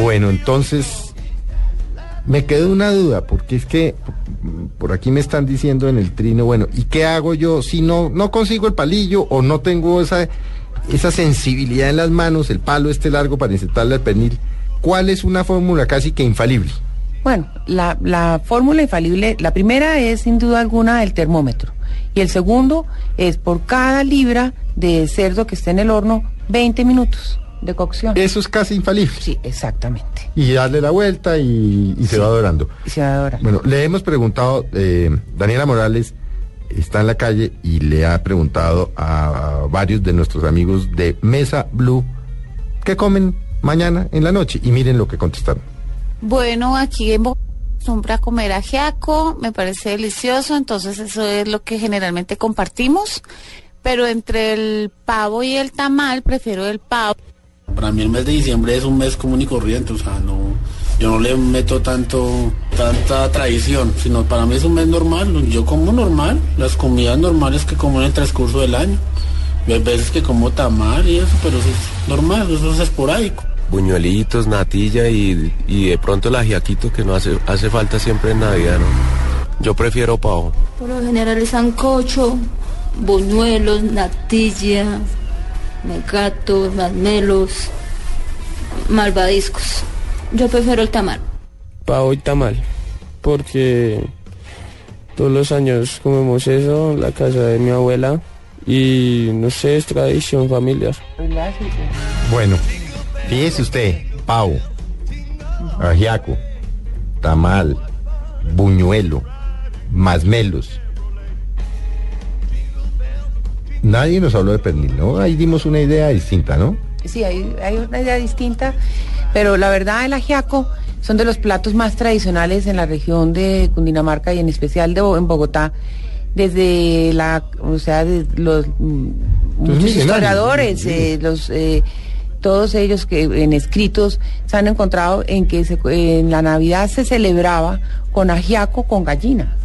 Bueno, entonces me quedó una duda, porque es que por aquí me están diciendo en el trino, bueno, ¿y qué hago yo si no, no consigo el palillo o no tengo esa, esa sensibilidad en las manos, el palo este largo para insertarle al pernil? ¿Cuál es una fórmula casi que infalible? Bueno, la, la fórmula infalible, la primera es sin duda alguna el termómetro. Y el segundo es por cada libra de cerdo que esté en el horno, 20 minutos de cocción. Eso es casi infalible. Sí, exactamente. Y darle la vuelta y, y se va dorando. Y se va a adorar. Bueno, le hemos preguntado, eh, Daniela Morales está en la calle y le ha preguntado a varios de nuestros amigos de Mesa Blue qué comen mañana en la noche y miren lo que contestaron. Bueno, aquí en Bogotá acostumbra a comer ajiaco, me parece delicioso, entonces eso es lo que generalmente compartimos. Pero entre el pavo y el tamal, prefiero el pavo. Para mí el mes de diciembre es un mes común y corriente, o sea, no, yo no le meto tanto, tanta tradición, sino para mí es un mes normal, yo como normal, las comidas normales que como en el transcurso del año. Hay veces que como tamal y eso, pero eso es normal, eso es esporádico. Buñuelitos, natilla y, y de pronto el ajiaquito que no hace, hace falta siempre en Navidad, ¿no? Yo prefiero pavo. Por lo general el sancocho, buñuelos, natilla, mecatos, masmelos, malvadiscos. Yo prefiero el tamal. pavo y tamal, porque todos los años comemos eso en la casa de mi abuela y no sé, es tradición familiar. Bueno, fíjese usted, pavo, ajiaco, tamal, buñuelo, masmelos. Nadie nos habló de pernil, ¿no? Ahí dimos una idea distinta, ¿no? Sí, hay, hay una idea distinta, pero la verdad el ajiaco son de los platos más tradicionales en la región de Cundinamarca y en especial de, en Bogotá. Desde la, o sea, de los mm, muchos historiadores, eh, los eh, todos ellos que en escritos se han encontrado en que se- en la Navidad se celebraba con ajiaco con gallina.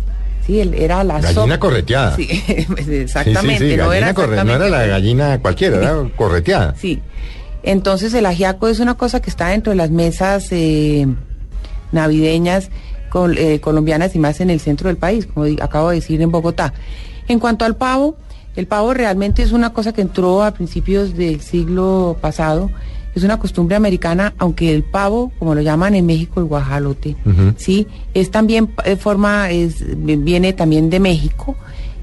Sí, el- era la Gallina sopa- correteada. Sí, Sí, sí, exactamente. sí, no, era corre- no era la gallina cualquiera, era correteada. Sí. Entonces el ajiaco es una cosa que está dentro de las mesas eh, navideñas col- eh, colombianas y más en el centro del país, como acabo de decir en Bogotá. En cuanto al pavo, el pavo realmente es una cosa que entró a principios del siglo pasado. Es una costumbre americana, aunque el pavo, como lo llaman en México, el guajalote, sí, es también eh, forma, es, viene también de México.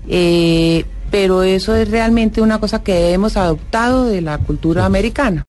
eh, pero eso es realmente una cosa que hemos adoptado de la cultura americana.